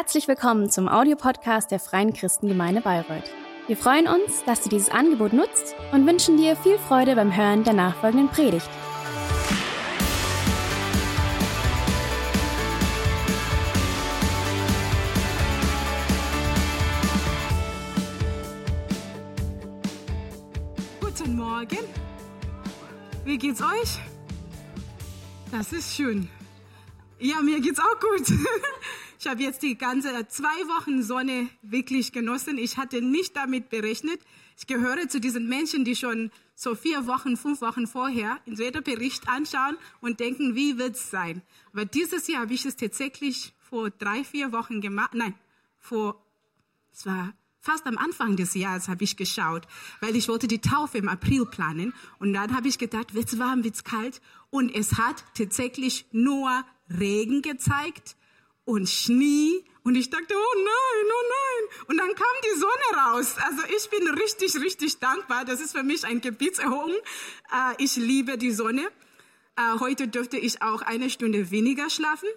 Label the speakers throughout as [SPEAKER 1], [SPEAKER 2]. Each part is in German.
[SPEAKER 1] Herzlich willkommen zum Audiopodcast der Freien Christengemeinde Bayreuth. Wir freuen uns, dass du dieses Angebot nutzt und wünschen dir viel Freude beim Hören der nachfolgenden Predigt.
[SPEAKER 2] Guten Morgen. Wie geht's euch? Das ist schön. Ja, mir geht's auch gut. Ich habe jetzt die ganze zwei Wochen Sonne wirklich genossen. Ich hatte nicht damit berechnet. Ich gehöre zu diesen Menschen, die schon so vier Wochen, fünf Wochen vorher in Bericht anschauen und denken, wie wird's sein? Aber dieses Jahr habe ich es tatsächlich vor drei, vier Wochen gemacht. Nein, vor, es war fast am Anfang des Jahres habe ich geschaut, weil ich wollte die Taufe im April planen. Und dann habe ich gedacht, wird's warm, wird's kalt? Und es hat tatsächlich nur Regen gezeigt und Schnee. Und ich dachte, oh nein, oh nein. Und dann kam die Sonne raus. Also ich bin richtig, richtig dankbar. Das ist für mich ein Gebietserhöhung. Äh, ich liebe die Sonne. Äh, heute dürfte ich auch eine Stunde weniger schlafen.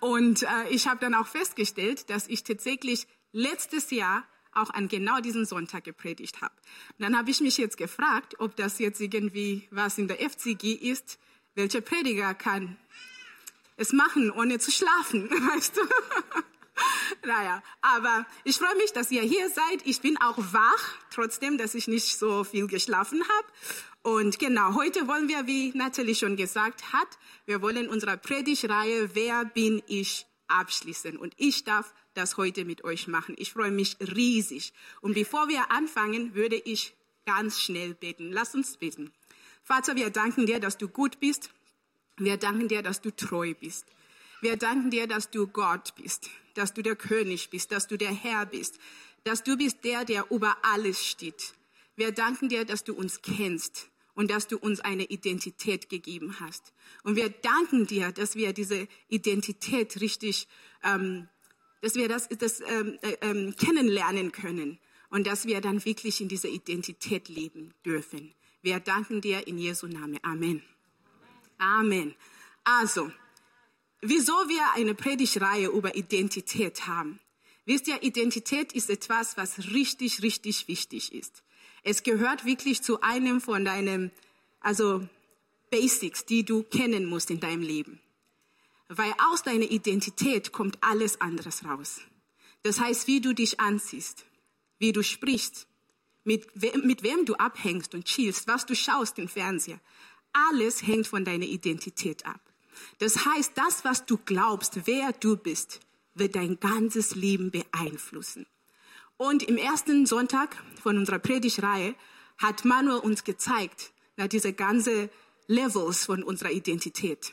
[SPEAKER 2] Und äh, ich habe dann auch festgestellt, dass ich tatsächlich letztes Jahr auch an genau diesen Sonntag gepredigt habe. dann habe ich mich jetzt gefragt, ob das jetzt irgendwie was in der FCG ist. Welcher Prediger kann es machen, ohne zu schlafen, weißt du? naja, aber ich freue mich, dass ihr hier seid. Ich bin auch wach, trotzdem, dass ich nicht so viel geschlafen habe. Und genau, heute wollen wir, wie Natalie schon gesagt hat, wir wollen unsere Predigreihe Wer bin ich abschließen. Und ich darf das heute mit euch machen. Ich freue mich riesig. Und bevor wir anfangen, würde ich ganz schnell beten. Lass uns beten. Vater, wir danken dir, dass du gut bist wir danken dir, dass du treu bist. Wir danken dir, dass du Gott bist, dass du der König bist, dass du der Herr bist, dass du bist der, der über alles steht. Wir danken dir, dass du uns kennst und dass du uns eine Identität gegeben hast. Und wir danken dir, dass wir diese Identität richtig, ähm, dass wir das, das ähm, äh, ähm, kennenlernen können und dass wir dann wirklich in dieser Identität leben dürfen. Wir danken dir in Jesu Namen. Amen. Amen. Also, wieso wir eine Predigreihe über Identität haben? Wisst ihr, Identität ist etwas, was richtig, richtig wichtig ist. Es gehört wirklich zu einem von deinen, also Basics, die du kennen musst in deinem Leben. Weil aus deiner Identität kommt alles anderes raus. Das heißt, wie du dich anziehst, wie du sprichst, mit wem, mit wem du abhängst und chillst, was du schaust im Fernseher, alles hängt von deiner Identität ab. Das heißt, das, was du glaubst, wer du bist, wird dein ganzes Leben beeinflussen. Und im ersten Sonntag von unserer Predigreihe hat Manuel uns gezeigt, na, diese ganze Levels von unserer Identität.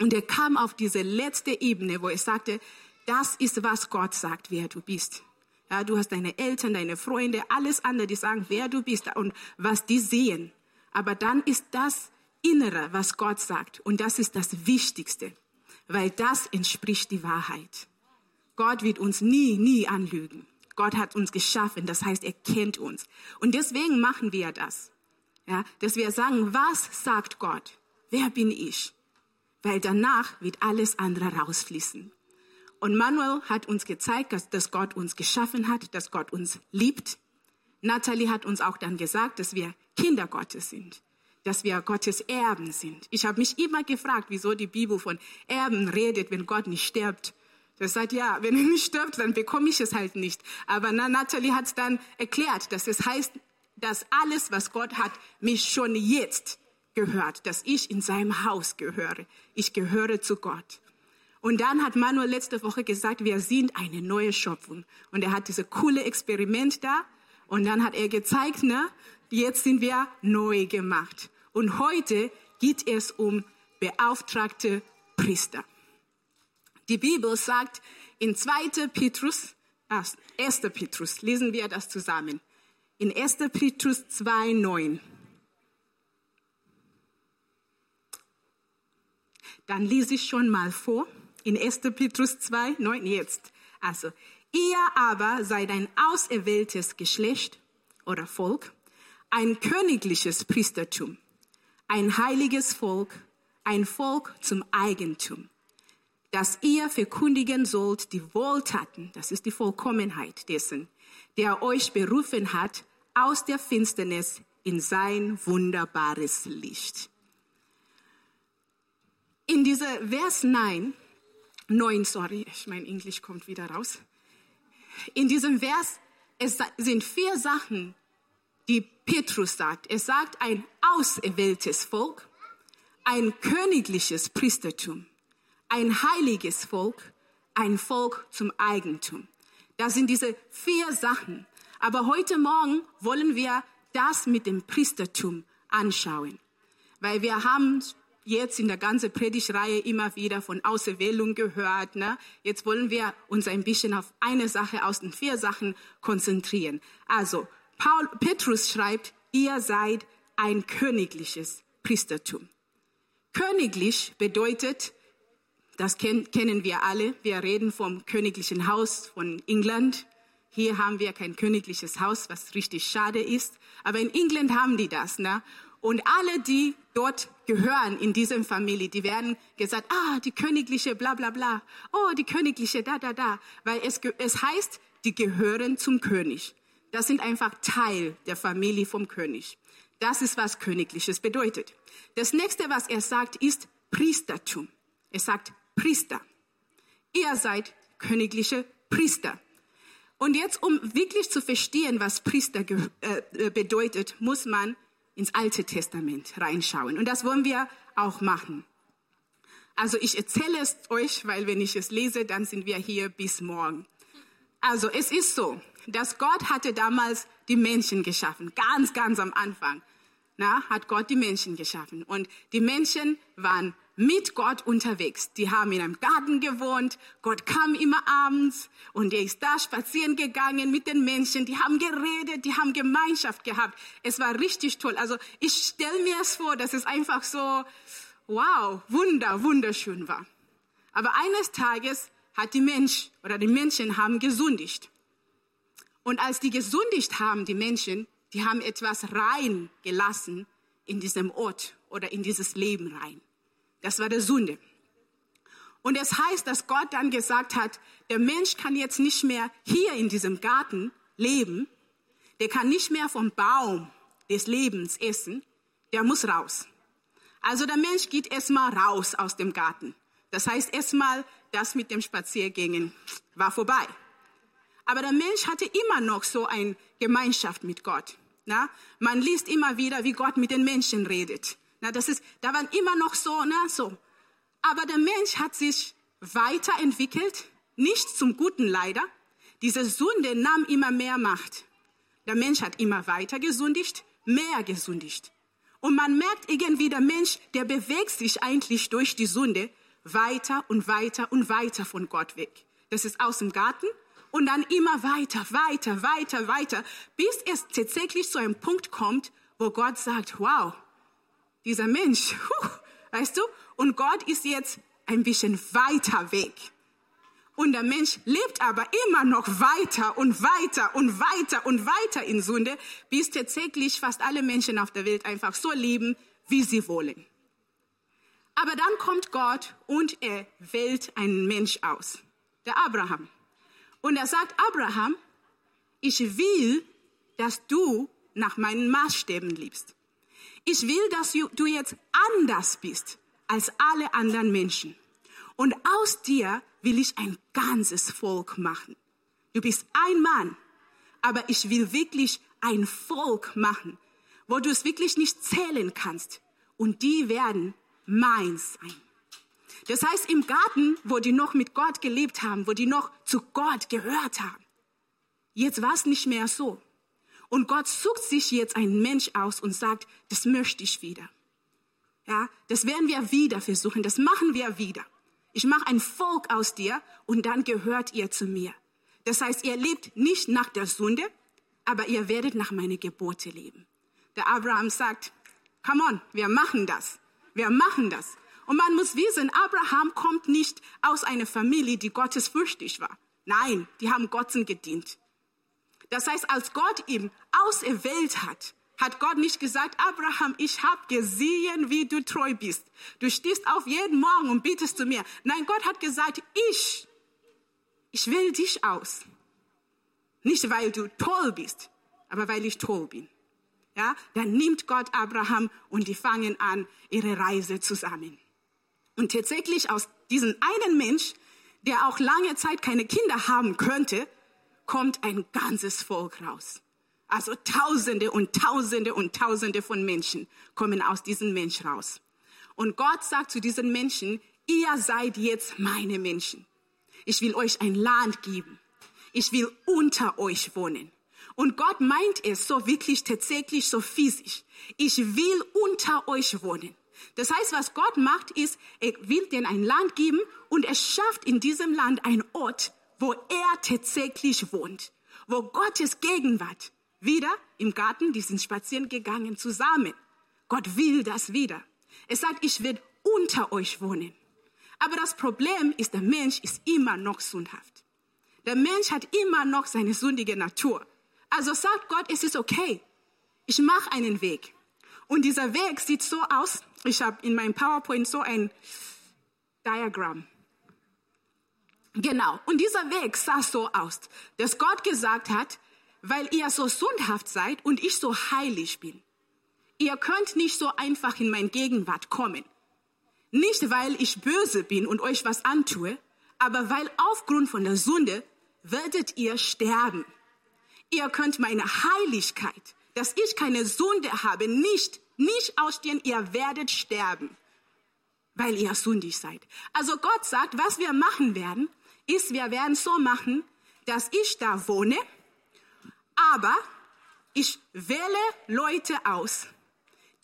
[SPEAKER 2] Und er kam auf diese letzte Ebene, wo er sagte, das ist, was Gott sagt, wer du bist. Ja, du hast deine Eltern, deine Freunde, alles andere, die sagen, wer du bist und was die sehen. Aber dann ist das Innere, was Gott sagt. Und das ist das Wichtigste, weil das entspricht die Wahrheit. Gott wird uns nie, nie anlügen. Gott hat uns geschaffen, das heißt, er kennt uns. Und deswegen machen wir das. Ja, dass wir sagen, was sagt Gott? Wer bin ich? Weil danach wird alles andere rausfließen. Und Manuel hat uns gezeigt, dass, dass Gott uns geschaffen hat, dass Gott uns liebt. Natalie hat uns auch dann gesagt, dass wir Kinder Gottes sind, dass wir Gottes Erben sind. Ich habe mich immer gefragt, wieso die Bibel von Erben redet, wenn Gott nicht stirbt. Das sagt, ja, wenn er nicht stirbt, dann bekomme ich es halt nicht. Aber Natalie hat dann erklärt, dass es heißt, dass alles, was Gott hat, mich schon jetzt gehört, dass ich in seinem Haus gehöre. Ich gehöre zu Gott. Und dann hat Manuel letzte Woche gesagt, wir sind eine neue Schöpfung. Und er hat diese coole Experiment da. Und dann hat er gezeigt, ne, jetzt sind wir neu gemacht. Und heute geht es um beauftragte Priester. Die Bibel sagt in 2. Petrus, ah, 1. Petrus, lesen wir das zusammen. In 1. Petrus 2, 9. Dann lese ich schon mal vor. In 1. Petrus 2, 9 jetzt. Also, ihr aber seid ein auserwähltes Geschlecht oder Volk, ein königliches Priestertum, ein heiliges Volk, ein Volk zum Eigentum, dass ihr verkündigen sollt die Wohltaten, das ist die Vollkommenheit dessen, der euch berufen hat aus der Finsternis in sein wunderbares Licht. In dieser Vers 9, 9, sorry, ich mein Englisch kommt wieder raus. In diesem Vers, es sind vier Sachen, die Petrus sagt. Er sagt ein auserwähltes Volk, ein königliches Priestertum, ein heiliges Volk, ein Volk zum Eigentum. Das sind diese vier Sachen. Aber heute Morgen wollen wir das mit dem Priestertum anschauen. Weil wir haben jetzt in der ganzen Predigreihe immer wieder von Auserwählung gehört. Ne? Jetzt wollen wir uns ein bisschen auf eine Sache aus den vier Sachen konzentrieren. Also, Paul, Petrus schreibt, ihr seid ein königliches Priestertum. Königlich bedeutet, das kennen wir alle, wir reden vom königlichen Haus von England. Hier haben wir kein königliches Haus, was richtig schade ist. Aber in England haben die das. Ne? Und alle, die dort gehören in dieser Familie, die werden gesagt, ah, die königliche bla bla bla, oh, die königliche da da da, weil es, es heißt, die gehören zum König. Das sind einfach Teil der Familie vom König. Das ist, was Königliches bedeutet. Das nächste, was er sagt, ist Priestertum. Er sagt Priester. Ihr seid königliche Priester. Und jetzt, um wirklich zu verstehen, was Priester äh, bedeutet, muss man ins Alte Testament reinschauen. Und das wollen wir auch machen. Also ich erzähle es euch, weil wenn ich es lese, dann sind wir hier bis morgen. Also es ist so, dass Gott hatte damals die Menschen geschaffen, ganz, ganz am Anfang. Na, hat Gott die Menschen geschaffen. Und die Menschen waren mit Gott unterwegs. Die haben in einem Garten gewohnt. Gott kam immer abends und er ist da spazieren gegangen mit den Menschen. Die haben geredet, die haben Gemeinschaft gehabt. Es war richtig toll. Also ich stelle mir es vor, dass es einfach so, wow, wunder, wunderschön war. Aber eines Tages hat die Mensch oder die Menschen haben gesündigt. Und als die gesündigt haben, die Menschen, die haben etwas rein gelassen in diesem Ort oder in dieses Leben rein. Das war der Sünde. Und es heißt, dass Gott dann gesagt hat, der Mensch kann jetzt nicht mehr hier in diesem Garten leben, der kann nicht mehr vom Baum des Lebens essen, der muss raus. Also der Mensch geht erstmal raus aus dem Garten. Das heißt erstmal, das mit dem Spaziergängen war vorbei. Aber der Mensch hatte immer noch so eine Gemeinschaft mit Gott. Na? Man liest immer wieder, wie Gott mit den Menschen redet. Na, das ist, da waren immer noch so, na, so. Aber der Mensch hat sich weiterentwickelt, nicht zum Guten leider. Diese Sünde nahm immer mehr Macht. Der Mensch hat immer weiter gesündigt, mehr gesündigt. Und man merkt irgendwie, der Mensch, der bewegt sich eigentlich durch die Sünde weiter und weiter und weiter von Gott weg. Das ist aus dem Garten und dann immer weiter, weiter, weiter, weiter, bis es tatsächlich zu einem Punkt kommt, wo Gott sagt, wow, dieser Mensch, weißt du? Und Gott ist jetzt ein bisschen weiter weg. Und der Mensch lebt aber immer noch weiter und weiter und weiter und weiter in Sünde, bis tatsächlich fast alle Menschen auf der Welt einfach so leben, wie sie wollen. Aber dann kommt Gott und er wählt einen Mensch aus, der Abraham. Und er sagt, Abraham, ich will, dass du nach meinen Maßstäben liebst. Ich will, dass du jetzt anders bist als alle anderen Menschen. Und aus dir will ich ein ganzes Volk machen. Du bist ein Mann, aber ich will wirklich ein Volk machen, wo du es wirklich nicht zählen kannst. Und die werden meins sein. Das heißt, im Garten, wo die noch mit Gott gelebt haben, wo die noch zu Gott gehört haben, jetzt war es nicht mehr so. Und Gott sucht sich jetzt einen Mensch aus und sagt, das möchte ich wieder. Ja, das werden wir wieder versuchen, das machen wir wieder. Ich mache ein Volk aus dir und dann gehört ihr zu mir. Das heißt, ihr lebt nicht nach der Sünde, aber ihr werdet nach meiner Gebote leben. Der Abraham sagt, come on, wir machen das. Wir machen das. Und man muss wissen, Abraham kommt nicht aus einer Familie, die gottesfürchtig war. Nein, die haben Gott gedient. Das heißt, als Gott ihn auserwählt hat, hat Gott nicht gesagt, Abraham, ich habe gesehen, wie du treu bist. Du stehst auf jeden Morgen und bietest zu mir. Nein, Gott hat gesagt, ich, ich wähle dich aus. Nicht, weil du toll bist, aber weil ich toll bin. Ja, dann nimmt Gott Abraham und die fangen an ihre Reise zusammen. Und tatsächlich aus diesem einen Mensch, der auch lange Zeit keine Kinder haben könnte, kommt ein ganzes Volk raus. Also Tausende und Tausende und Tausende von Menschen kommen aus diesem Mensch raus. Und Gott sagt zu diesen Menschen, ihr seid jetzt meine Menschen. Ich will euch ein Land geben. Ich will unter euch wohnen. Und Gott meint es so wirklich tatsächlich so physisch. Ich will unter euch wohnen. Das heißt, was Gott macht, ist, er will denen ein Land geben und er schafft in diesem Land einen Ort, wo er tatsächlich wohnt, wo Gottes Gegenwart wieder im Garten, die sind spazieren gegangen zusammen. Gott will das wieder. Er sagt, ich werde unter euch wohnen. Aber das Problem ist, der Mensch ist immer noch sündhaft. Der Mensch hat immer noch seine sündige Natur. Also sagt Gott, es ist okay. Ich mache einen Weg. Und dieser Weg sieht so aus. Ich habe in meinem PowerPoint so ein Diagramm. Genau. Und dieser Weg sah so aus, dass Gott gesagt hat, weil ihr so sündhaft seid und ich so heilig bin. Ihr könnt nicht so einfach in mein Gegenwart kommen. Nicht, weil ich böse bin und euch was antue, aber weil aufgrund von der Sünde werdet ihr sterben. Ihr könnt meine Heiligkeit, dass ich keine Sünde habe, nicht, nicht ausstehen, ihr werdet sterben, weil ihr sündig seid. Also Gott sagt, was wir machen werden, ist, wir werden so machen, dass ich da wohne, aber ich wähle Leute aus,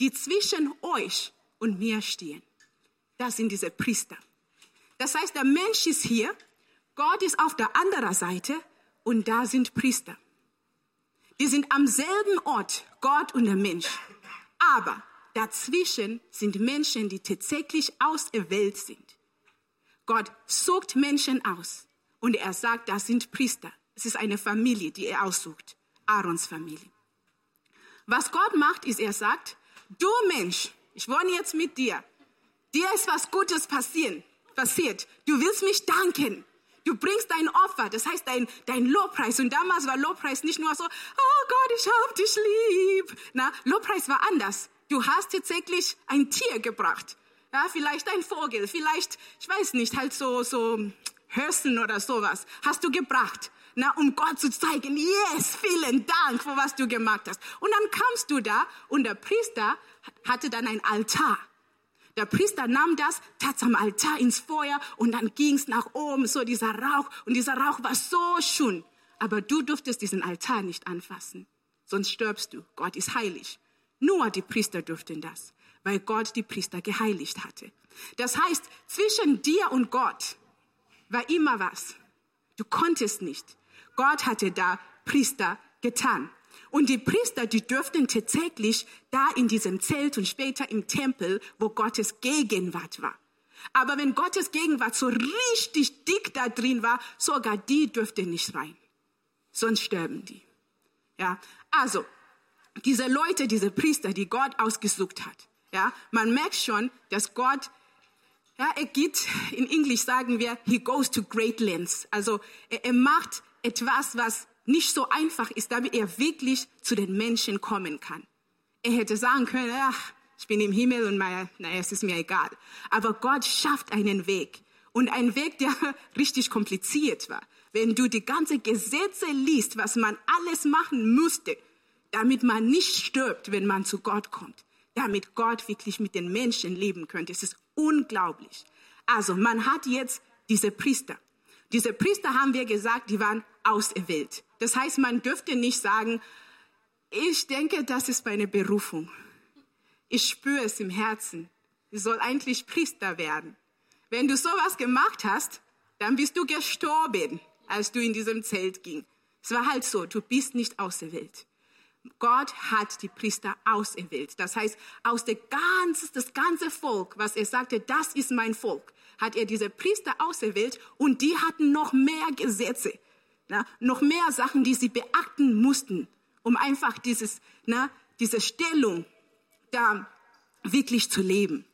[SPEAKER 2] die zwischen euch und mir stehen. Das sind diese Priester. Das heißt, der Mensch ist hier, Gott ist auf der anderen Seite und da sind Priester. Die sind am selben Ort, Gott und der Mensch. Aber dazwischen sind Menschen, die tatsächlich auserwählt sind. Gott sucht Menschen aus und er sagt, das sind Priester. Es ist eine Familie, die er aussucht. Aarons Familie. Was Gott macht, ist, er sagt, du Mensch, ich wohne jetzt mit dir. Dir ist was Gutes passieren, passiert. Du willst mich danken. Du bringst dein Opfer, das heißt dein, dein Lobpreis. Und damals war Lobpreis nicht nur so, oh Gott, ich hab dich lieb. Na, Lobpreis war anders. Du hast tatsächlich ein Tier gebracht. Ja, vielleicht ein Vogel, vielleicht, ich weiß nicht, halt so, so Hörsen oder sowas. Hast du gebracht na, um Gott zu zeigen, yes, vielen Dank für was du gemacht hast. Und dann kamst du da und der Priester hatte dann ein Altar. Der Priester nahm das, tat am Altar ins Feuer und dann ging's nach oben, so dieser Rauch. Und dieser Rauch war so schön. Aber du durftest diesen Altar nicht anfassen, sonst stirbst du. Gott ist heilig. Nur die Priester durften das, weil Gott die Priester geheiligt hatte. Das heißt, zwischen dir und Gott war immer was. Du konntest nicht. Gott hatte da Priester getan. Und die Priester, die dürften tatsächlich da in diesem Zelt und später im Tempel, wo Gottes Gegenwart war. Aber wenn Gottes Gegenwart so richtig dick da drin war, sogar die dürften nicht rein. Sonst sterben die. Ja, also, diese Leute, diese Priester, die Gott ausgesucht hat. Ja, man merkt schon, dass Gott, ja, er geht, in Englisch sagen wir, he goes to great lengths. Also, er, er macht etwas, was nicht so einfach ist, damit er wirklich zu den Menschen kommen kann. Er hätte sagen können, ach, ich bin im Himmel und naja, es ist mir egal. Aber Gott schafft einen Weg. Und ein Weg, der richtig kompliziert war. Wenn du die ganze Gesetze liest, was man alles machen musste, damit man nicht stirbt, wenn man zu Gott kommt. Damit Gott wirklich mit den Menschen leben könnte. Es ist unglaublich. Also, man hat jetzt diese Priester. Diese Priester haben wir gesagt, die waren auserwählt. Das heißt, man dürfte nicht sagen, ich denke, das ist meine Berufung. Ich spüre es im Herzen. Ich soll eigentlich Priester werden. Wenn du sowas gemacht hast, dann bist du gestorben, als du in diesem Zelt ging. Es war halt so, du bist nicht auserwählt. Gott hat die Priester auserwählt. Das heißt, aus der ganzen, das ganze Volk, was er sagte, das ist mein Volk, hat er diese Priester auserwählt und die hatten noch mehr Gesetze, na, noch mehr Sachen, die sie beachten mussten, um einfach dieses, na, diese Stellung da wirklich zu leben.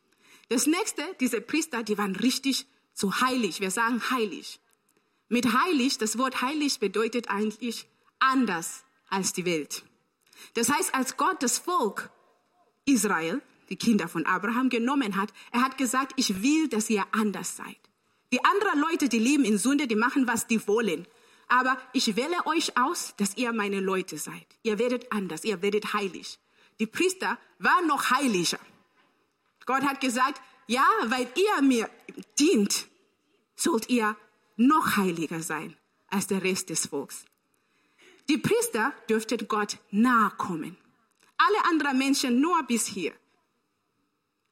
[SPEAKER 2] Das nächste, diese Priester, die waren richtig so heilig. Wir sagen heilig. Mit heilig, das Wort heilig bedeutet eigentlich anders als die Welt. Das heißt, als Gott das Volk Israel, die Kinder von Abraham, genommen hat, er hat gesagt, ich will, dass ihr anders seid. Die anderen Leute, die leben in Sünde, die machen, was die wollen. Aber ich wähle euch aus, dass ihr meine Leute seid. Ihr werdet anders, ihr werdet heilig. Die Priester waren noch heiliger. Gott hat gesagt, ja, weil ihr mir dient, sollt ihr noch heiliger sein als der Rest des Volks. Die Priester dürften Gott nahe kommen. Alle anderen Menschen nur bis hier.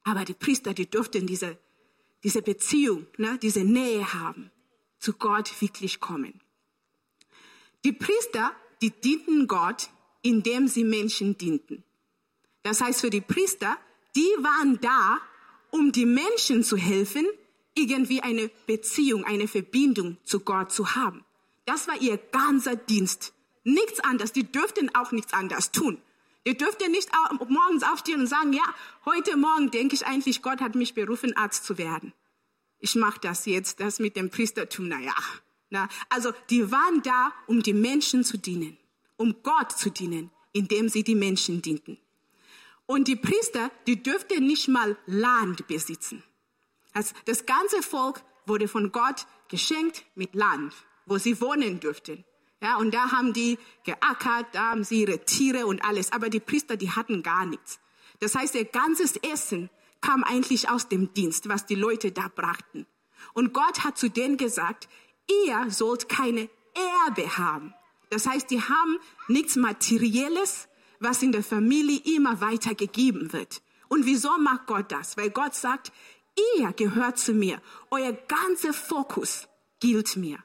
[SPEAKER 2] Aber die Priester, die durften diese, diese Beziehung, ne, diese Nähe haben, zu Gott wirklich kommen. Die Priester, die dienten Gott, indem sie Menschen dienten. Das heißt, für die Priester, die waren da, um die Menschen zu helfen, irgendwie eine Beziehung, eine Verbindung zu Gott zu haben. Das war ihr ganzer Dienst. Nichts anderes. Die dürften auch nichts anderes tun. Die dürften nicht morgens aufstehen und sagen, ja, heute Morgen denke ich eigentlich, Gott hat mich berufen, Arzt zu werden. Ich mache das jetzt, das mit dem Priestertum, naja. Na, also die waren da, um die Menschen zu dienen, um Gott zu dienen, indem sie die Menschen dienten. Und die Priester, die dürften nicht mal Land besitzen. Also das ganze Volk wurde von Gott geschenkt mit Land, wo sie wohnen dürften. Ja, und da haben die geackert, da haben sie ihre Tiere und alles. Aber die Priester, die hatten gar nichts. Das heißt, ihr ganzes Essen kam eigentlich aus dem Dienst, was die Leute da brachten. Und Gott hat zu denen gesagt, ihr sollt keine Erbe haben. Das heißt, die haben nichts Materielles, was in der Familie immer weitergegeben wird. Und wieso macht Gott das? Weil Gott sagt, ihr gehört zu mir. Euer ganzer Fokus gilt mir.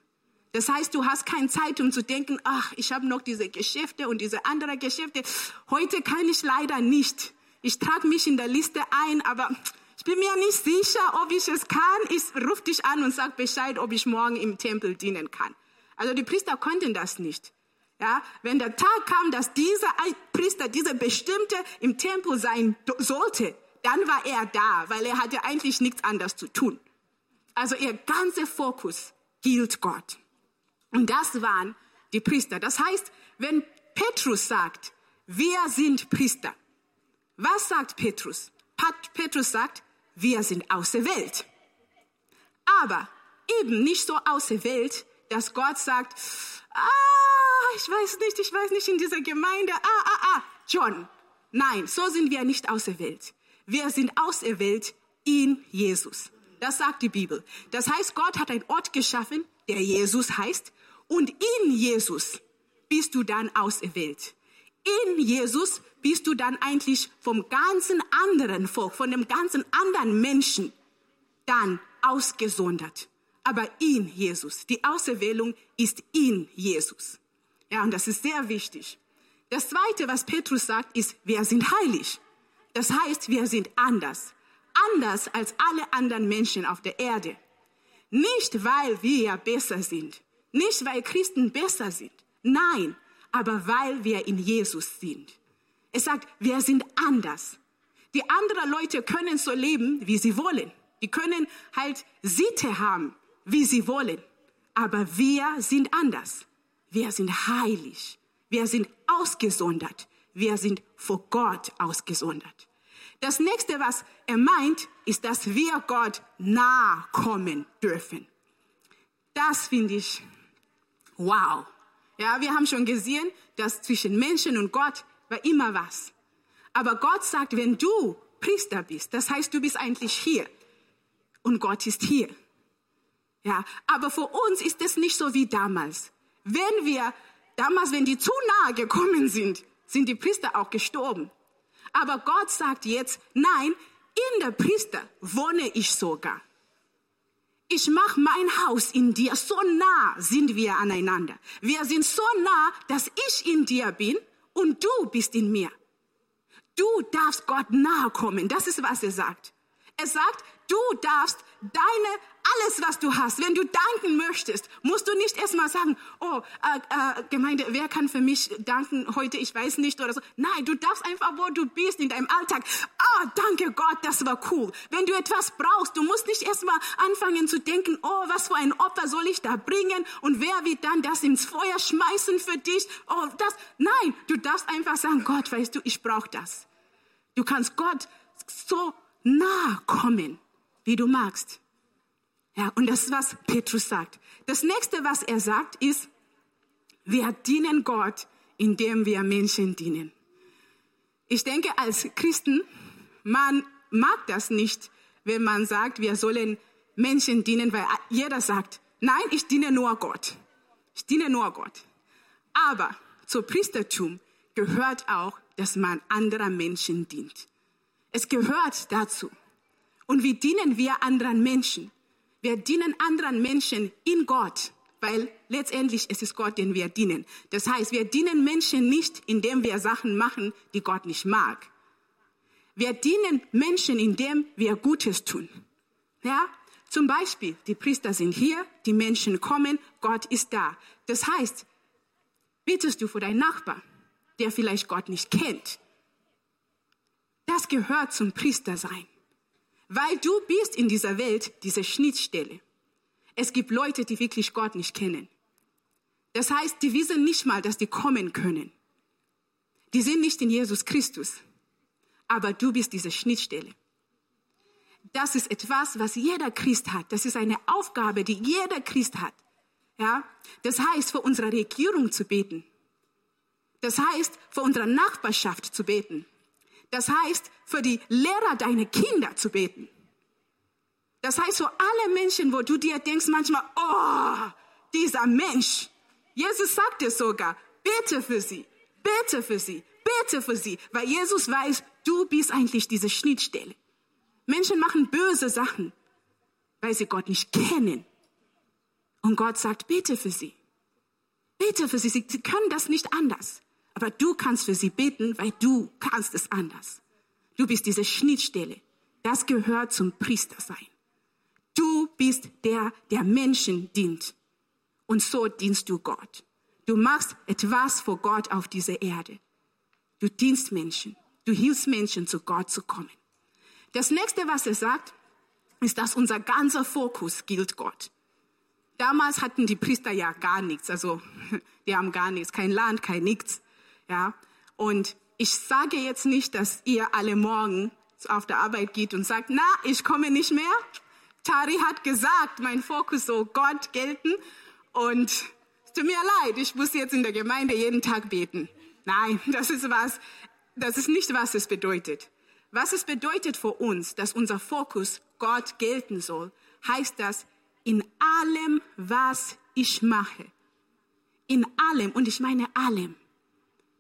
[SPEAKER 2] Das heißt, du hast keine Zeit, um zu denken, ach, ich habe noch diese Geschäfte und diese anderen Geschäfte. Heute kann ich leider nicht. Ich trage mich in der Liste ein, aber ich bin mir nicht sicher, ob ich es kann. Ich rufe dich an und sag Bescheid, ob ich morgen im Tempel dienen kann. Also die Priester konnten das nicht. Ja, wenn der Tag kam, dass dieser Priester, dieser bestimmte im Tempel sein sollte, dann war er da, weil er hatte eigentlich nichts anderes zu tun. Also ihr ganzer Fokus gilt Gott. Und das waren die Priester. Das heißt, wenn Petrus sagt, wir sind Priester, was sagt Petrus? Petrus sagt, wir sind aus der Welt. Aber eben nicht so aus der Welt, dass Gott sagt, ah, ich weiß nicht, ich weiß nicht in dieser Gemeinde, ah, ah, ah, John. Nein, so sind wir nicht auserwählt. Wir sind auserwählt in Jesus. Das sagt die Bibel. Das heißt, Gott hat einen Ort geschaffen, der Jesus heißt, und in Jesus bist du dann auserwählt. In Jesus bist du dann eigentlich vom ganzen anderen Volk, von dem ganzen anderen Menschen dann ausgesondert aber in Jesus. Die Auserwählung ist in Jesus. Ja, und das ist sehr wichtig. Das zweite, was Petrus sagt, ist, wir sind heilig. Das heißt, wir sind anders. Anders als alle anderen Menschen auf der Erde. Nicht, weil wir besser sind. Nicht, weil Christen besser sind. Nein, aber weil wir in Jesus sind. Es sagt, wir sind anders. Die anderen Leute können so leben, wie sie wollen. Die können halt Sitte haben wie sie wollen. Aber wir sind anders. Wir sind heilig. Wir sind ausgesondert. Wir sind vor Gott ausgesondert. Das nächste, was er meint, ist, dass wir Gott nahe kommen dürfen. Das finde ich wow. Ja, wir haben schon gesehen, dass zwischen Menschen und Gott war immer was. Aber Gott sagt, wenn du Priester bist, das heißt, du bist eigentlich hier und Gott ist hier. Ja, aber für uns ist es nicht so wie damals. Wenn wir damals, wenn die zu nahe gekommen sind, sind die Priester auch gestorben. Aber Gott sagt jetzt, nein, in der Priester wohne ich sogar. Ich mache mein Haus in dir. So nah sind wir aneinander. Wir sind so nah, dass ich in dir bin und du bist in mir. Du darfst Gott nahe kommen. Das ist, was er sagt. Er sagt, du darfst deine alles, was du hast, wenn du danken möchtest, musst du nicht erstmal sagen, oh, äh, äh, Gemeinde, wer kann für mich danken heute, ich weiß nicht oder so. Nein, du darfst einfach, wo du bist in deinem Alltag, ah, danke Gott, das war cool. Wenn du etwas brauchst, du musst nicht erstmal anfangen zu denken, oh, was für ein Opfer soll ich da bringen und wer wird dann das ins Feuer schmeißen für dich? Oh, das, nein, du darfst einfach sagen, Gott, weißt du, ich brauche das. Du kannst Gott so nah kommen, wie du magst. Ja, und das ist, was Petrus sagt. Das nächste, was er sagt, ist, wir dienen Gott, indem wir Menschen dienen. Ich denke, als Christen, man mag das nicht, wenn man sagt, wir sollen Menschen dienen, weil jeder sagt, nein, ich diene nur Gott. Ich diene nur Gott. Aber zur Priestertum gehört auch, dass man anderer Menschen dient. Es gehört dazu. Und wie dienen wir anderen Menschen? Wir dienen anderen Menschen in Gott, weil letztendlich es ist Gott, den wir dienen. Das heißt, wir dienen Menschen nicht, indem wir Sachen machen, die Gott nicht mag. Wir dienen Menschen, indem wir Gutes tun. Ja? Zum Beispiel, die Priester sind hier, die Menschen kommen, Gott ist da. Das heißt, betest du für deinen Nachbar, der vielleicht Gott nicht kennt, das gehört zum Priestersein. Weil du bist in dieser Welt diese Schnittstelle. Es gibt Leute, die wirklich Gott nicht kennen. Das heißt, die wissen nicht mal, dass die kommen können. Die sind nicht in Jesus Christus. Aber du bist diese Schnittstelle. Das ist etwas, was jeder Christ hat. Das ist eine Aufgabe, die jeder Christ hat. Ja? Das heißt, für unsere Regierung zu beten. Das heißt, für unsere Nachbarschaft zu beten. Das heißt, für die Lehrer deiner Kinder zu beten. Das heißt, für alle Menschen, wo du dir denkst manchmal, oh, dieser Mensch. Jesus sagt es sogar, bete für sie, bete für sie, bete für sie, weil Jesus weiß, du bist eigentlich diese Schnittstelle. Menschen machen böse Sachen, weil sie Gott nicht kennen. Und Gott sagt, bete für sie. Bete für sie. Sie können das nicht anders. Aber du kannst für sie beten, weil du kannst es anders. Du bist diese Schnittstelle. Das gehört zum Priestersein. Du bist der, der Menschen dient. Und so dienst du Gott. Du machst etwas vor Gott auf dieser Erde. Du dienst Menschen. Du hilfst Menschen, zu Gott zu kommen. Das nächste, was er sagt, ist, dass unser ganzer Fokus gilt Gott. Damals hatten die Priester ja gar nichts. Also, die haben gar nichts. Kein Land, kein nichts. Ja, und ich sage jetzt nicht, dass ihr alle morgen auf der Arbeit geht und sagt, na, ich komme nicht mehr. Tari hat gesagt, mein Fokus soll Gott gelten und es tut mir leid, ich muss jetzt in der Gemeinde jeden Tag beten. Nein, das ist was, das ist nicht, was es bedeutet. Was es bedeutet für uns, dass unser Fokus Gott gelten soll, heißt das, in allem, was ich mache, in allem, und ich meine allem,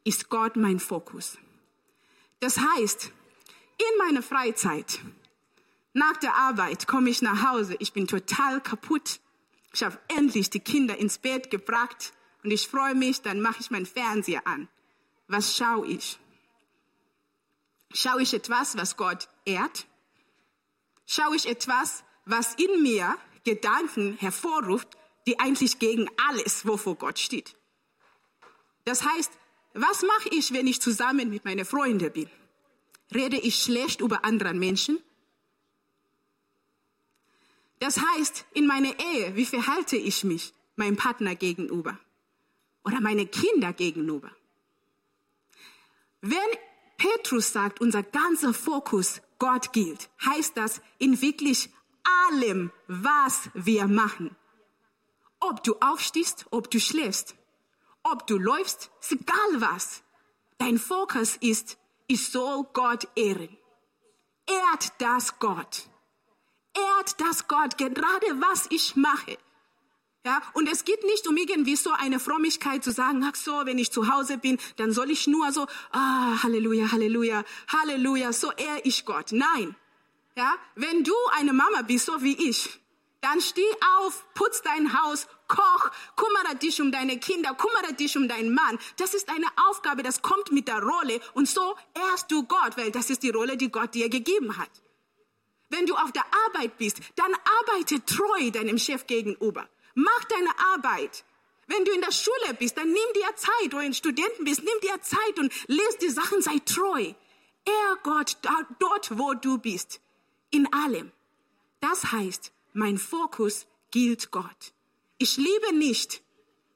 [SPEAKER 2] ist Gott mein Fokus. Das heißt, in meiner Freizeit, nach der Arbeit komme ich nach Hause, ich bin total kaputt. Ich habe endlich die Kinder ins Bett gebracht und ich freue mich, dann mache ich meinen Fernseher an. Was schaue ich? Schaue ich etwas, was Gott ehrt? Schaue ich etwas, was in mir Gedanken hervorruft, die eigentlich gegen alles, wovor Gott steht? Das heißt, was mache ich, wenn ich zusammen mit meinen Freunden bin? Rede ich schlecht über anderen Menschen? Das heißt, in meiner Ehe, wie verhalte ich mich meinem Partner gegenüber oder meine Kinder gegenüber? Wenn Petrus sagt, unser ganzer Fokus Gott gilt, heißt das in wirklich allem, was wir machen. Ob du aufstehst, ob du schläfst, ob du läufst, ist egal was. Dein Fokus ist, ich soll Gott ehren. Ehrt das Gott. Ehrt das Gott, gerade was ich mache. Ja, und es geht nicht um irgendwie so eine Frömmigkeit zu sagen, ach so, wenn ich zu Hause bin, dann soll ich nur so, ah, Halleluja, Halleluja, Halleluja, so ehre ich Gott. Nein. Ja, wenn du eine Mama bist, so wie ich, dann steh auf, putz dein Haus, koch, kümmere dich um deine Kinder, kümmere dich um deinen Mann. Das ist eine Aufgabe, das kommt mit der Rolle und so ehrst du Gott, weil das ist die Rolle, die Gott dir gegeben hat. Wenn du auf der Arbeit bist, dann arbeite treu deinem Chef gegenüber. Mach deine Arbeit. Wenn du in der Schule bist, dann nimm dir Zeit oder in Studenten bist, nimm dir Zeit und lese die Sachen, sei treu. Er Gott dort, wo du bist. In allem. Das heißt, mein Fokus gilt Gott. Ich liebe nicht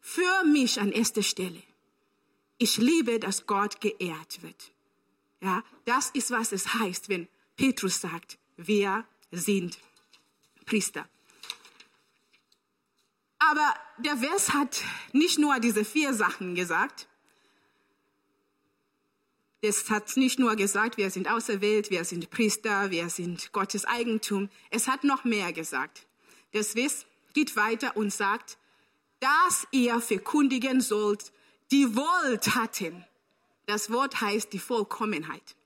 [SPEAKER 2] für mich an erster Stelle. Ich liebe, dass Gott geehrt wird. Ja, das ist, was es heißt, wenn Petrus sagt, wir sind Priester. Aber der Vers hat nicht nur diese vier Sachen gesagt. Es hat nicht nur gesagt, wir sind auserwählt, wir sind Priester, wir sind Gottes Eigentum. Es hat noch mehr gesagt. Das Vers geht weiter und sagt, dass ihr verkündigen sollt die Wohltaten. Das Wort heißt die Vollkommenheit.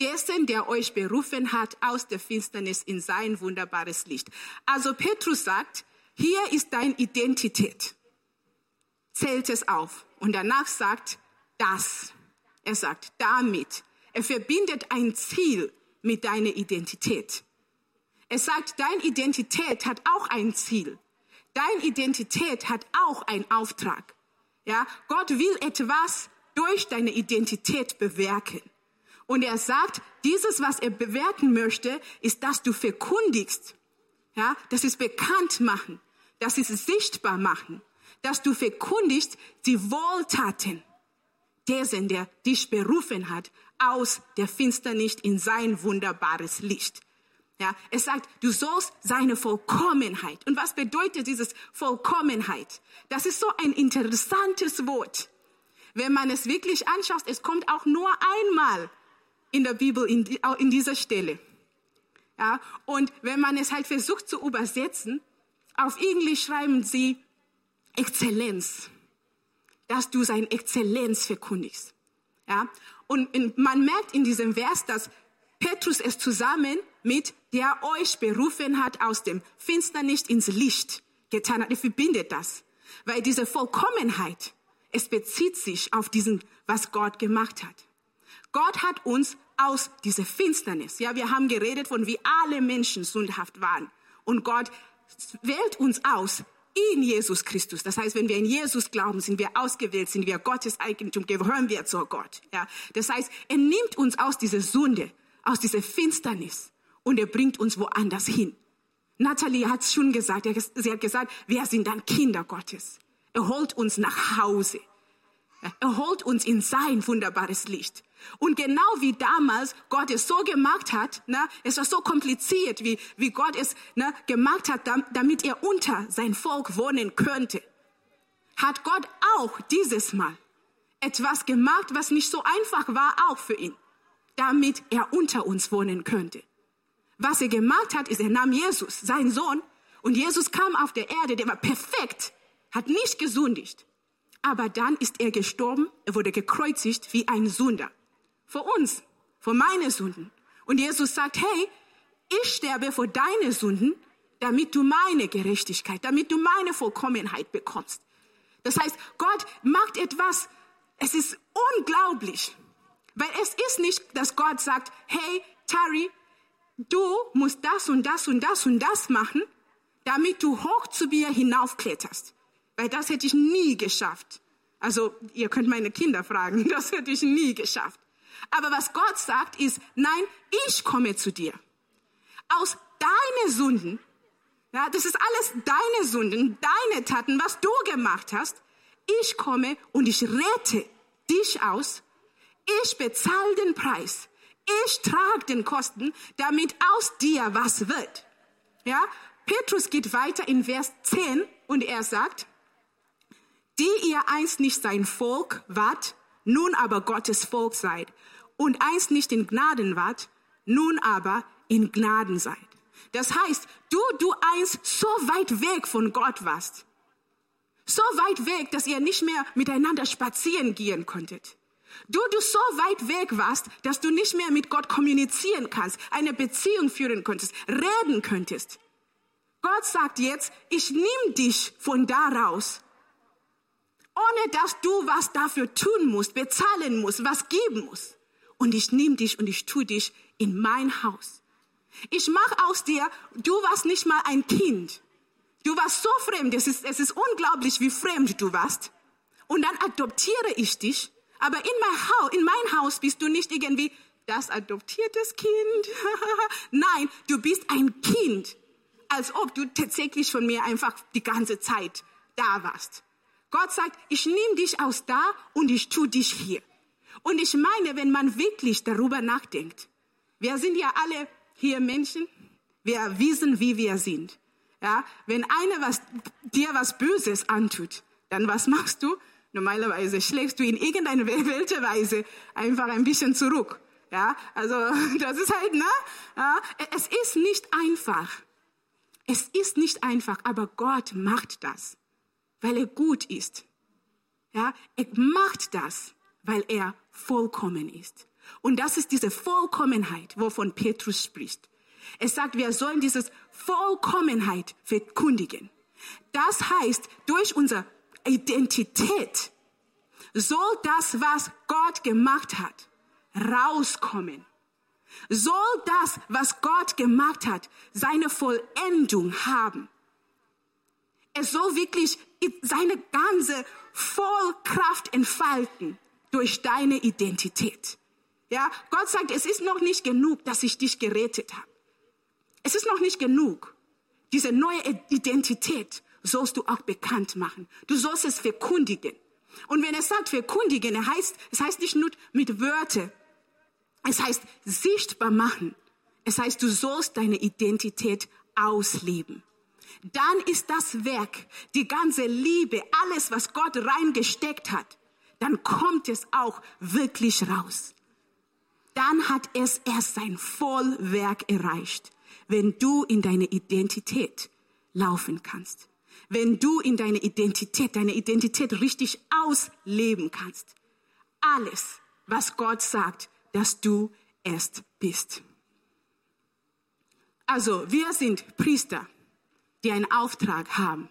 [SPEAKER 2] Dessen, der euch berufen hat aus der Finsternis in sein wunderbares Licht. Also Petrus sagt, hier ist deine Identität. Zählt es auf. Und danach sagt, das. Er sagt, damit. Er verbindet ein Ziel mit deiner Identität. Er sagt, deine Identität hat auch ein Ziel. Deine Identität hat auch einen Auftrag. Ja, Gott will etwas durch deine Identität bewirken. Und er sagt, dieses, was er bewirken möchte, ist, dass du verkundigst. Ja, das ist bekannt machen. Das ist sichtbar machen. Dass du verkundigst die Wohltaten dessen, der dich berufen hat, aus der Finsternis in sein wunderbares Licht. Ja, es sagt, du sollst seine Vollkommenheit. Und was bedeutet dieses Vollkommenheit? Das ist so ein interessantes Wort. Wenn man es wirklich anschaut, es kommt auch nur einmal in der Bibel in, in dieser Stelle. Ja, und wenn man es halt versucht zu übersetzen, auf Englisch schreiben sie Exzellenz, dass du sein Exzellenz verkündigst. Ja, und man merkt in diesem Vers, dass Petrus es zusammen mit der euch berufen hat aus dem Finsternis ins Licht getan hat. Er verbindet das, weil diese Vollkommenheit, es bezieht sich auf diesen, was Gott gemacht hat. Gott hat uns aus dieser Finsternis, ja, wir haben geredet von wie alle Menschen sündhaft waren. Und Gott wählt uns aus in Jesus Christus. Das heißt, wenn wir in Jesus glauben, sind wir ausgewählt, sind wir Gottes Eigentum, gehören wir zu Gott. Ja, das heißt, er nimmt uns aus dieser Sünde, aus dieser Finsternis und er bringt uns woanders hin. Natalie hat es schon gesagt, sie hat gesagt, wir sind dann Kinder Gottes. Er holt uns nach Hause. Er holt uns in sein wunderbares Licht. Und genau wie damals Gott es so gemacht hat, ne, es war so kompliziert, wie, wie Gott es ne, gemacht hat, damit er unter sein Volk wohnen könnte, hat Gott auch dieses Mal etwas gemacht, was nicht so einfach war, auch für ihn, damit er unter uns wohnen könnte. Was er gemacht hat, ist, er nahm Jesus, seinen Sohn, und Jesus kam auf der Erde, der war perfekt, hat nicht gesündigt. Aber dann ist er gestorben, er wurde gekreuzigt wie ein Sünder. Für uns, für meine Sünden. Und Jesus sagt, hey, ich sterbe für deine Sünden, damit du meine Gerechtigkeit, damit du meine Vollkommenheit bekommst. Das heißt, Gott macht etwas, es ist unglaublich. Weil es ist nicht, dass Gott sagt, hey, Tari, du musst das und das und das und das machen, damit du hoch zu mir hinaufkletterst. Weil das hätte ich nie geschafft. Also ihr könnt meine Kinder fragen, das hätte ich nie geschafft. Aber was Gott sagt ist, nein, ich komme zu dir. Aus deinen Sünden, ja, das ist alles deine Sünden, deine Taten, was du gemacht hast. Ich komme und ich rette dich aus. Ich bezahle den Preis. Ich trage den Kosten, damit aus dir was wird. Ja, Petrus geht weiter in Vers 10 und er sagt, die ihr einst nicht sein Volk wart, nun aber Gottes Volk seid, und einst nicht in Gnaden wart, nun aber in Gnaden seid. Das heißt, du, du einst so weit weg von Gott warst, so weit weg, dass ihr nicht mehr miteinander spazieren gehen konntet. Du, du so weit weg warst, dass du nicht mehr mit Gott kommunizieren kannst, eine Beziehung führen könntest, reden könntest. Gott sagt jetzt, ich nehme dich von da raus ohne dass du was dafür tun musst, bezahlen musst, was geben musst. Und ich nehme dich und ich tue dich in mein Haus. Ich mache aus dir, du warst nicht mal ein Kind. Du warst so fremd, es ist, es ist unglaublich, wie fremd du warst. Und dann adoptiere ich dich. Aber in mein, Haus, in mein Haus bist du nicht irgendwie das adoptiertes Kind. Nein, du bist ein Kind. Als ob du tatsächlich von mir einfach die ganze Zeit da warst. Gott sagt, ich nehme dich aus da und ich tue dich hier. Und ich meine, wenn man wirklich darüber nachdenkt, wir sind ja alle hier Menschen, wir wissen, wie wir sind. Ja, wenn einer was, dir was Böses antut, dann was machst du? Normalerweise schlägst du in irgendeiner welche Weise einfach ein bisschen zurück. Ja, also das ist halt, ne? Ja, es ist nicht einfach. Es ist nicht einfach, aber Gott macht das, weil er gut ist. Ja, er macht das, weil er vollkommen ist. Und das ist diese Vollkommenheit, wovon Petrus spricht. Es sagt, wir sollen diese Vollkommenheit verkündigen. Das heißt, durch unsere Identität soll das, was Gott gemacht hat, rauskommen. Soll das, was Gott gemacht hat, seine Vollendung haben. Es soll wirklich seine ganze Vollkraft entfalten durch deine Identität. Ja, Gott sagt, es ist noch nicht genug, dass ich dich gerettet habe. Es ist noch nicht genug. Diese neue Identität sollst du auch bekannt machen. Du sollst es verkündigen. Und wenn es sagt verkündigen, heißt, es heißt nicht nur mit Wörtern. Es heißt sichtbar machen. Es heißt, du sollst deine Identität ausleben. Dann ist das Werk, die ganze Liebe, alles, was Gott reingesteckt hat, dann kommt es auch wirklich raus. Dann hat es erst sein Vollwerk erreicht, wenn du in deine Identität laufen kannst wenn du in deine Identität, deine Identität richtig ausleben kannst. Alles, was Gott sagt, dass du erst bist. Also, wir sind Priester, die einen Auftrag haben.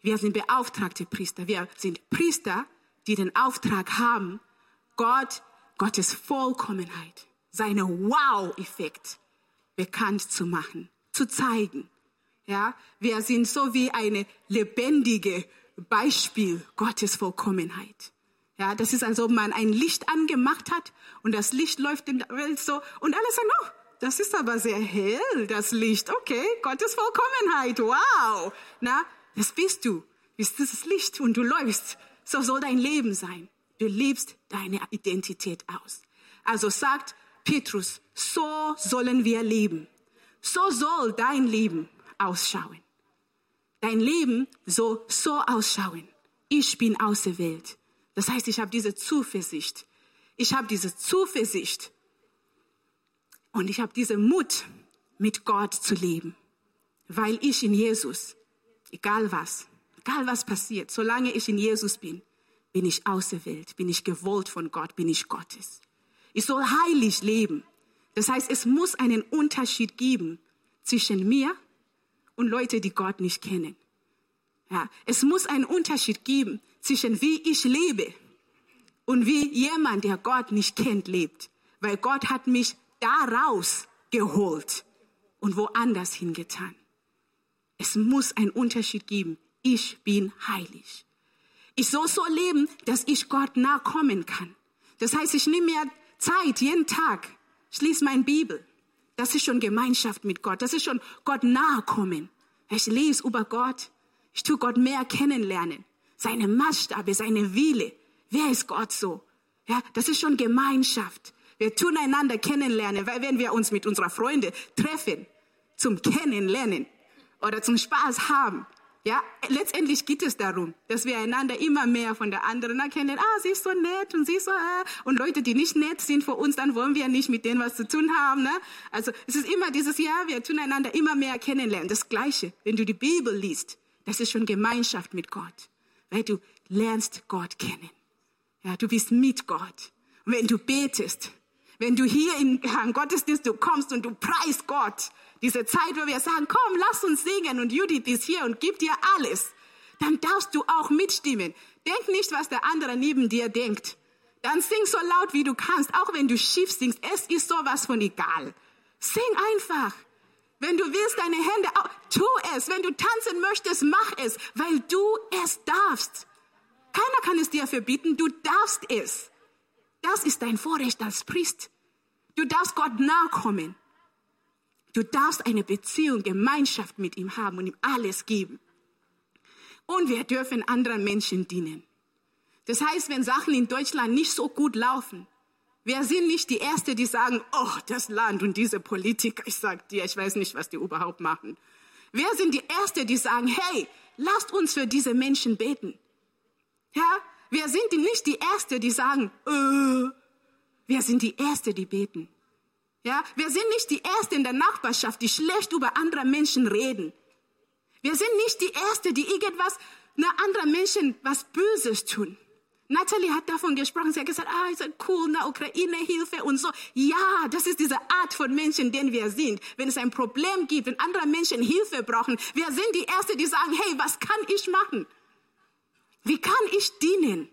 [SPEAKER 2] Wir sind beauftragte Priester. Wir sind Priester, die den Auftrag haben, Gott, Gottes Vollkommenheit, seinen Wow-Effekt bekannt zu machen, zu zeigen. Ja, wir sind so wie eine lebendige Beispiel Gottes Vollkommenheit. Ja, das ist, als ob man ein Licht angemacht hat und das Licht läuft in der Welt so und alle sagen, oh, das ist aber sehr hell, das Licht. Okay, Gottes Vollkommenheit, wow. Na, das bist du. Bist das Licht und du läufst. So soll dein Leben sein. Du lebst deine Identität aus. Also sagt Petrus, so sollen wir leben. So soll dein Leben ausschauen. Dein Leben soll so ausschauen. Ich bin auserwählt. Das heißt, ich habe diese Zuversicht. Ich habe diese Zuversicht. Und ich habe diese Mut, mit Gott zu leben. Weil ich in Jesus, egal was, egal was passiert, solange ich in Jesus bin, bin ich auserwählt, bin ich gewollt von Gott, bin ich Gottes. Ich soll heilig leben. Das heißt, es muss einen Unterschied geben zwischen mir und Leute, die Gott nicht kennen. Ja, es muss einen Unterschied geben zwischen wie ich lebe und wie jemand, der Gott nicht kennt, lebt. Weil Gott hat mich daraus geholt und woanders hingetan. Es muss einen Unterschied geben. Ich bin heilig. Ich soll so leben, dass ich Gott nahe kommen kann. Das heißt, ich nehme mir Zeit jeden Tag, schließe meine Bibel, das ist schon Gemeinschaft mit Gott. Das ist schon Gott nahe kommen. Ich lese über Gott. Ich tue Gott mehr kennenlernen. Seine Maßstabe, seine Wille. Wer ist Gott so? Ja, das ist schon Gemeinschaft. Wir tun einander kennenlernen, weil wenn wir uns mit unserer Freunde treffen, zum Kennenlernen oder zum Spaß haben, ja, letztendlich geht es darum, dass wir einander immer mehr von der anderen erkennen. Ah, sie ist so nett und sie ist so, äh. und Leute, die nicht nett sind für uns, dann wollen wir nicht mit denen was zu tun haben, ne? Also, es ist immer dieses, ja, wir tun einander immer mehr kennenlernen. Das Gleiche, wenn du die Bibel liest, das ist schon Gemeinschaft mit Gott. Weil du lernst Gott kennen. Ja, du bist mit Gott. Und wenn du betest, wenn du hier in Gottesdienst, du kommst und du preist Gott, diese Zeit, wo wir sagen, komm, lass uns singen und Judith ist hier und gibt dir alles, dann darfst du auch mitstimmen. Denk nicht, was der andere neben dir denkt. Dann sing so laut, wie du kannst, auch wenn du schief singst. Es ist sowas von egal. Sing einfach. Wenn du willst, deine Hände, tu es. Wenn du tanzen möchtest, mach es, weil du es darfst. Keiner kann es dir verbieten, du darfst es. Das ist dein Vorrecht als Priest. Du darfst Gott nahe kommen. Du darfst eine Beziehung, Gemeinschaft mit ihm haben und ihm alles geben. Und wir dürfen anderen Menschen dienen. Das heißt, wenn Sachen in Deutschland nicht so gut laufen, wir sind nicht die Erste, die sagen, oh, das Land und diese Politiker, ich sag dir, ich weiß nicht, was die überhaupt machen. Wir sind die Erste, die sagen, hey, lasst uns für diese Menschen beten. Ja, wir sind nicht die Erste, die sagen, äh, wir sind die Erste, die beten. Ja, wir sind nicht die Erste in der Nachbarschaft, die schlecht über andere Menschen reden. Wir sind nicht die Erste, die irgendwas, na, anderen Menschen was Böses tun. Natalie hat davon gesprochen. Sie hat gesagt, ah, ist cool, na, Ukraine, Hilfe und so. Ja, das ist diese Art von Menschen, den wir sind. Wenn es ein Problem gibt, wenn andere Menschen Hilfe brauchen, wir sind die Erste, die sagen, hey, was kann ich machen? Wie kann ich dienen?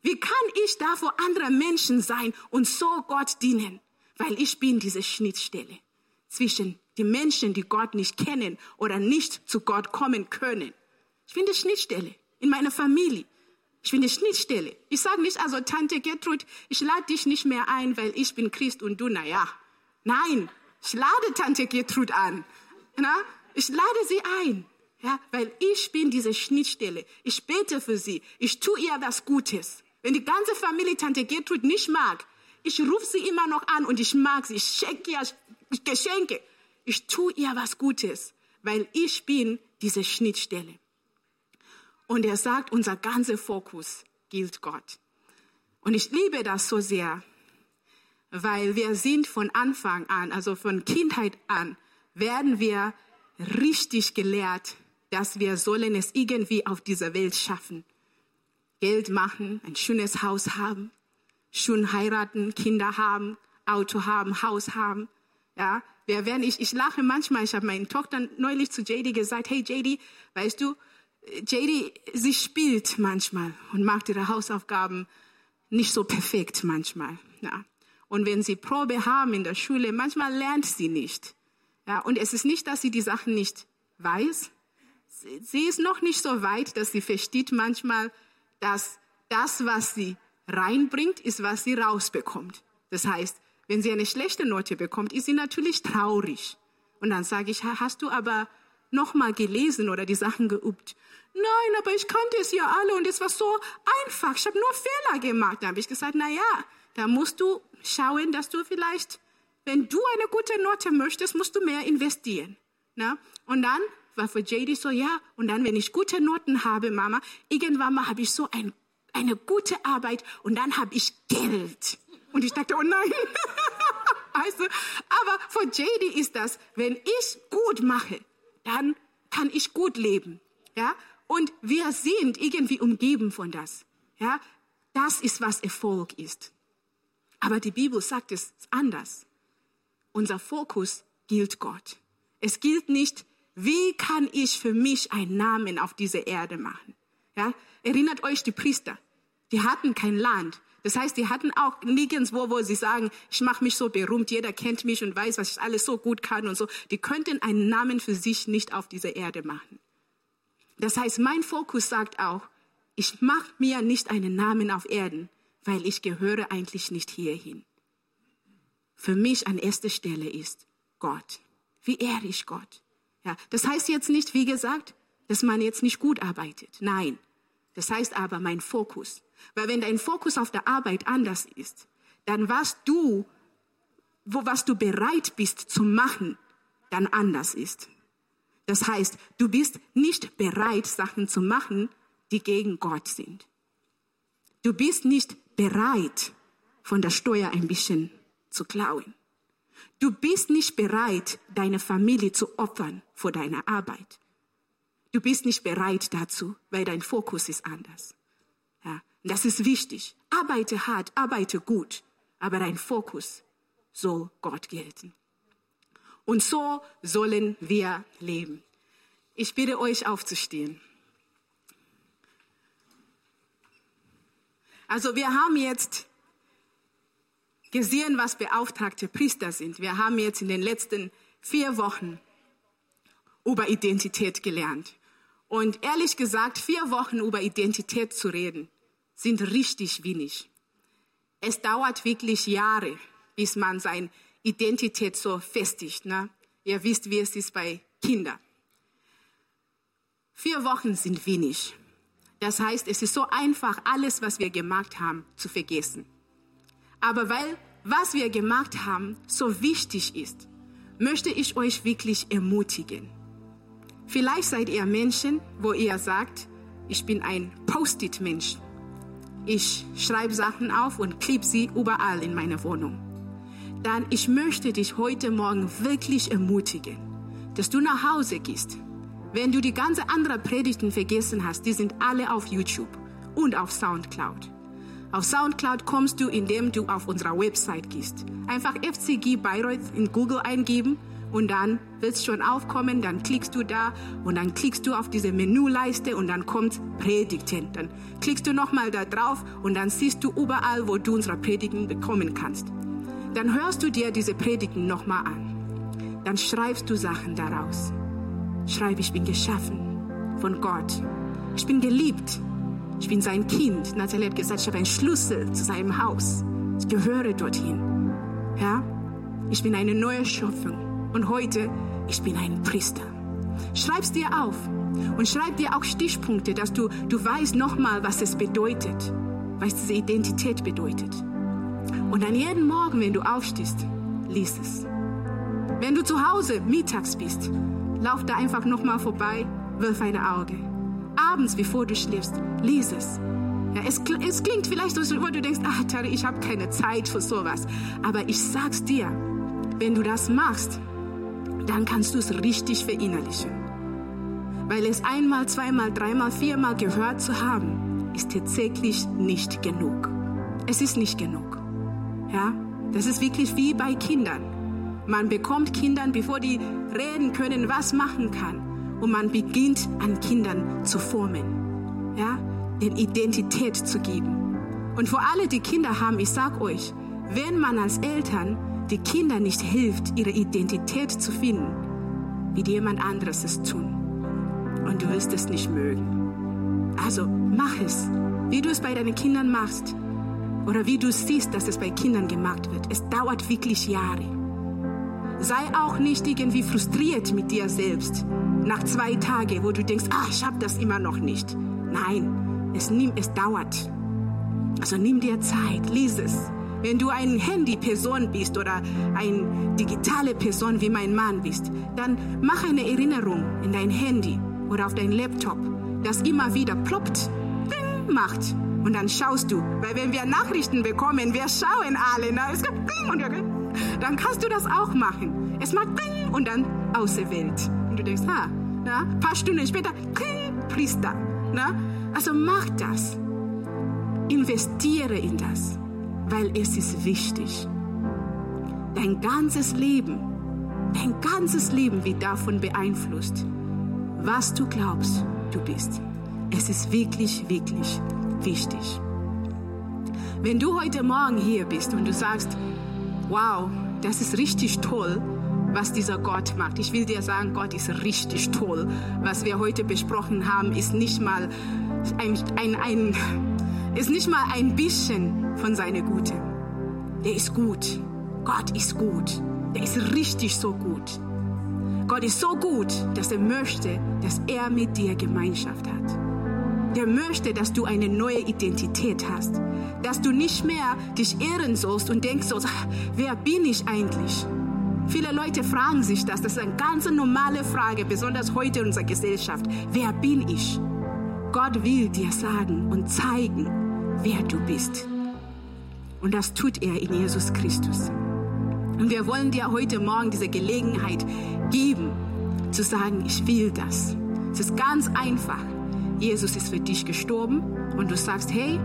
[SPEAKER 2] Wie kann ich da vor anderen Menschen sein und so Gott dienen? Weil ich bin diese Schnittstelle zwischen den Menschen, die Gott nicht kennen oder nicht zu Gott kommen können. Ich bin die Schnittstelle in meiner Familie. Ich bin die Schnittstelle. Ich sage nicht, also Tante Gertrud, ich lade dich nicht mehr ein, weil ich bin Christ und du, na ja. Nein, ich lade Tante Gertrud an. Na? Ich lade sie ein. Ja, weil ich bin diese Schnittstelle. Ich bete für sie. Ich tue ihr was Gutes. Wenn die ganze Familie Tante Gertrud nicht mag, ich rufe sie immer noch an und ich mag sie. Ich schenke ihr Geschenke. Ich tue ihr was Gutes, weil ich bin diese Schnittstelle. Und er sagt, unser ganzer Fokus gilt Gott. Und ich liebe das so sehr, weil wir sind von Anfang an, also von Kindheit an, werden wir richtig gelehrt, dass wir sollen es irgendwie auf dieser Welt schaffen. Geld machen, ein schönes Haus haben, schön heiraten, Kinder haben, Auto haben, Haus haben. Ja, wir werden, ich, ich lache manchmal, ich habe meinen Tochter neulich zu JD gesagt, hey JD, weißt du, JD, sie spielt manchmal und macht ihre Hausaufgaben nicht so perfekt manchmal. Ja. Und wenn sie Probe haben in der Schule, manchmal lernt sie nicht. Ja, und es ist nicht, dass sie die Sachen nicht weiß. Sie ist noch nicht so weit, dass sie versteht manchmal, dass das, was sie reinbringt, ist, was sie rausbekommt. Das heißt, wenn sie eine schlechte Note bekommt, ist sie natürlich traurig. Und dann sage ich, hast du aber nochmal gelesen oder die Sachen geübt? Nein, aber ich kannte es ja alle und es war so einfach. Ich habe nur Fehler gemacht. Da habe ich gesagt, na ja, da musst du schauen, dass du vielleicht, wenn du eine gute Note möchtest, musst du mehr investieren. Na? Und dann war für JD so, ja, und dann, wenn ich gute Noten habe, Mama, irgendwann mal habe ich so ein, eine gute Arbeit und dann habe ich Geld. Und ich dachte, oh nein. also, aber für JD ist das, wenn ich gut mache, dann kann ich gut leben. Ja? Und wir sind irgendwie umgeben von das. Ja, das ist, was Erfolg ist. Aber die Bibel sagt es anders. Unser Fokus gilt Gott. Es gilt nicht, wie kann ich für mich einen Namen auf dieser Erde machen? Ja, erinnert euch die Priester. Die hatten kein Land. Das heißt, die hatten auch nirgendwo, wo sie sagen, ich mache mich so berühmt, jeder kennt mich und weiß, was ich alles so gut kann und so. Die könnten einen Namen für sich nicht auf dieser Erde machen. Das heißt, mein Fokus sagt auch, ich mache mir nicht einen Namen auf Erden, weil ich gehöre eigentlich nicht hierhin. Für mich an erster Stelle ist Gott. Wie ehre ich Gott? Ja, das heißt jetzt nicht, wie gesagt, dass man jetzt nicht gut arbeitet. Nein. Das heißt aber mein Fokus. Weil wenn dein Fokus auf der Arbeit anders ist, dann was du, wo was du bereit bist zu machen, dann anders ist. Das heißt, du bist nicht bereit, Sachen zu machen, die gegen Gott sind. Du bist nicht bereit, von der Steuer ein bisschen zu klauen. Du bist nicht bereit, deine Familie zu opfern vor deiner Arbeit. Du bist nicht bereit dazu, weil dein Fokus ist anders. Ja, das ist wichtig. Arbeite hart, arbeite gut, aber dein Fokus soll Gott gelten. Und so sollen wir leben. Ich bitte euch aufzustehen. Also wir haben jetzt gesehen, was beauftragte Priester sind. Wir haben jetzt in den letzten vier Wochen über Identität gelernt. Und ehrlich gesagt, vier Wochen über Identität zu reden, sind richtig wenig. Es dauert wirklich Jahre, bis man seine Identität so festigt. Ne? Ihr wisst, wie es ist bei Kindern. Vier Wochen sind wenig. Das heißt, es ist so einfach, alles, was wir gemacht haben, zu vergessen. Aber weil was wir gemacht haben so wichtig ist, möchte ich euch wirklich ermutigen. Vielleicht seid ihr Menschen, wo ihr sagt, ich bin ein Post-it-Mensch. Ich schreibe Sachen auf und klebe sie überall in meiner Wohnung. Dann ich möchte dich heute Morgen wirklich ermutigen, dass du nach Hause gehst. Wenn du die ganze anderen Predigten vergessen hast, die sind alle auf YouTube und auf Soundcloud. Auf Soundcloud kommst du, indem du auf unserer Website gehst. Einfach FCG Bayreuth in Google eingeben und dann wird es schon aufkommen, dann klickst du da und dann klickst du auf diese Menüleiste und dann kommt Predigten. Dann klickst du nochmal da drauf und dann siehst du überall, wo du unsere Predigten bekommen kannst. Dann hörst du dir diese Predigten nochmal an. Dann schreibst du Sachen daraus. Schreib, ich bin geschaffen von Gott. Ich bin geliebt. Ich bin sein Kind. Nathalie hat gesagt, ich habe einen Schlüssel zu seinem Haus. Ich gehöre dorthin. Ja? Ich bin eine neue Schöpfung. Und heute, ich bin ein Priester. Schreib's dir auf. Und schreib dir auch Stichpunkte, dass du, du weißt nochmal, was es bedeutet. Was diese Identität bedeutet. Und dann jeden Morgen, wenn du aufstehst, lies es. Wenn du zu Hause mittags bist, lauf da einfach nochmal vorbei, wirf ein Auge abends, bevor du schläfst, lies es. Ja, es, es klingt vielleicht so, wo du denkst, ach Terry, ich habe keine Zeit für sowas. Aber ich sag's dir, wenn du das machst, dann kannst du es richtig verinnerlichen. Weil es einmal, zweimal, dreimal, viermal gehört zu haben, ist tatsächlich nicht genug. Es ist nicht genug. Ja, das ist wirklich wie bei Kindern. Man bekommt Kindern, bevor die reden können, was machen kann und man beginnt an Kindern zu formen, ja, den Identität zu geben. Und für alle, die Kinder haben, ich sag euch, wenn man als Eltern die Kinder nicht hilft, ihre Identität zu finden, wird jemand anderes es tun. Und du wirst es nicht mögen. Also mach es, wie du es bei deinen Kindern machst oder wie du siehst, dass es bei Kindern gemacht wird. Es dauert wirklich Jahre. Sei auch nicht irgendwie frustriert mit dir selbst nach zwei Tagen, wo du denkst, ach, ich habe das immer noch nicht. Nein, es, nimm, es dauert. Also nimm dir Zeit, lies es. Wenn du eine Handy-Person bist oder eine digitale Person wie mein Mann bist, dann mach eine Erinnerung in dein Handy oder auf dein Laptop, das immer wieder ploppt, ding, macht. Und dann schaust du, weil wenn wir Nachrichten bekommen, wir schauen alle, na, es gibt ding und dann kannst du das auch machen. Es macht Ding und dann Außerwelt. Und du denkst, ha, na, ein paar Stunden später, Ding, Priester. Na? Also mach das. Investiere in das, weil es ist wichtig. Dein ganzes Leben, dein ganzes Leben wird davon beeinflusst, was du glaubst, du bist. Es ist wirklich, wirklich wichtig. Wenn du heute Morgen hier bist und du sagst, wow, das ist richtig toll, was dieser Gott macht. Ich will dir sagen, Gott ist richtig toll. Was wir heute besprochen haben, ist nicht mal ein, ein, ein ist nicht mal ein bisschen von seiner Gute. Der ist gut. Gott ist gut. Der ist richtig so gut. Gott ist so gut, dass er möchte, dass er mit dir Gemeinschaft hat der möchte, dass du eine neue Identität hast. Dass du nicht mehr dich ehren sollst und denkst so, wer bin ich eigentlich? Viele Leute fragen sich das. Das ist eine ganz normale Frage, besonders heute in unserer Gesellschaft. Wer bin ich? Gott will dir sagen und zeigen, wer du bist. Und das tut er in Jesus Christus. Und wir wollen dir heute Morgen diese Gelegenheit geben, zu sagen, ich will das. Es ist ganz einfach. Jesus ist für dich gestorben und du sagst, hey,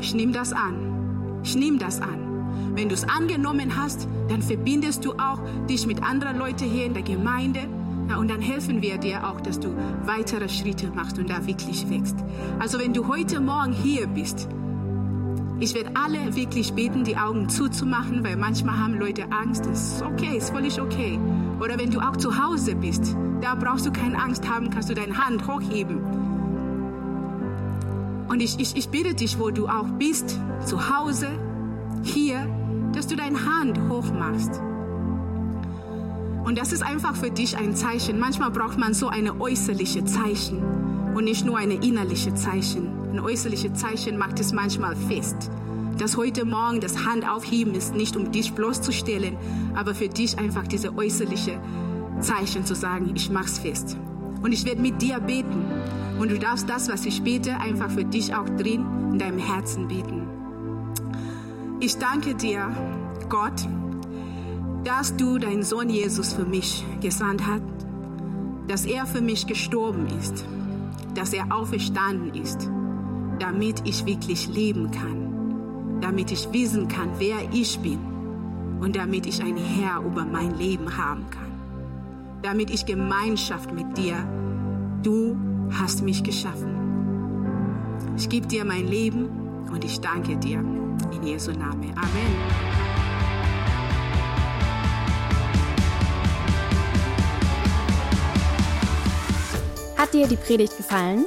[SPEAKER 2] ich nehme das an. Ich nehme das an. Wenn du es angenommen hast, dann verbindest du auch dich mit anderen Leuten hier in der Gemeinde. Ja, und dann helfen wir dir auch, dass du weitere Schritte machst und da wirklich wächst. Also wenn du heute Morgen hier bist, Ich werde alle wirklich beten, die Augen zuzumachen, weil manchmal haben Leute Angst. Das ist okay, ist völlig okay. Oder wenn du auch zu Hause bist, da brauchst du keine Angst haben, kannst du deine Hand hochheben. Und ich, ich, ich bitte dich, wo du auch bist, zu Hause, hier, dass du deine Hand hochmachst. Und das ist einfach für dich ein Zeichen. Manchmal braucht man so eine äußerliche Zeichen und nicht nur eine innerliche Zeichen. Ein äußerliches Zeichen macht es manchmal fest. Das heute Morgen das Hand aufheben ist nicht, um dich bloßzustellen, aber für dich einfach diese äußerliche Zeichen zu sagen, ich mach's fest. Und ich werde mit dir beten. Und du darfst das, was ich bete, einfach für dich auch drin in deinem Herzen beten. Ich danke dir, Gott, dass du deinen Sohn Jesus für mich gesandt hast, dass er für mich gestorben ist, dass er auferstanden ist, damit ich wirklich leben kann, damit ich wissen kann, wer ich bin und damit ich ein Herr über mein Leben haben kann, damit ich Gemeinschaft mit dir, du hast mich geschaffen. Ich gebe dir mein Leben und ich danke dir. In Jesu Namen. Amen.
[SPEAKER 1] Hat dir die Predigt gefallen?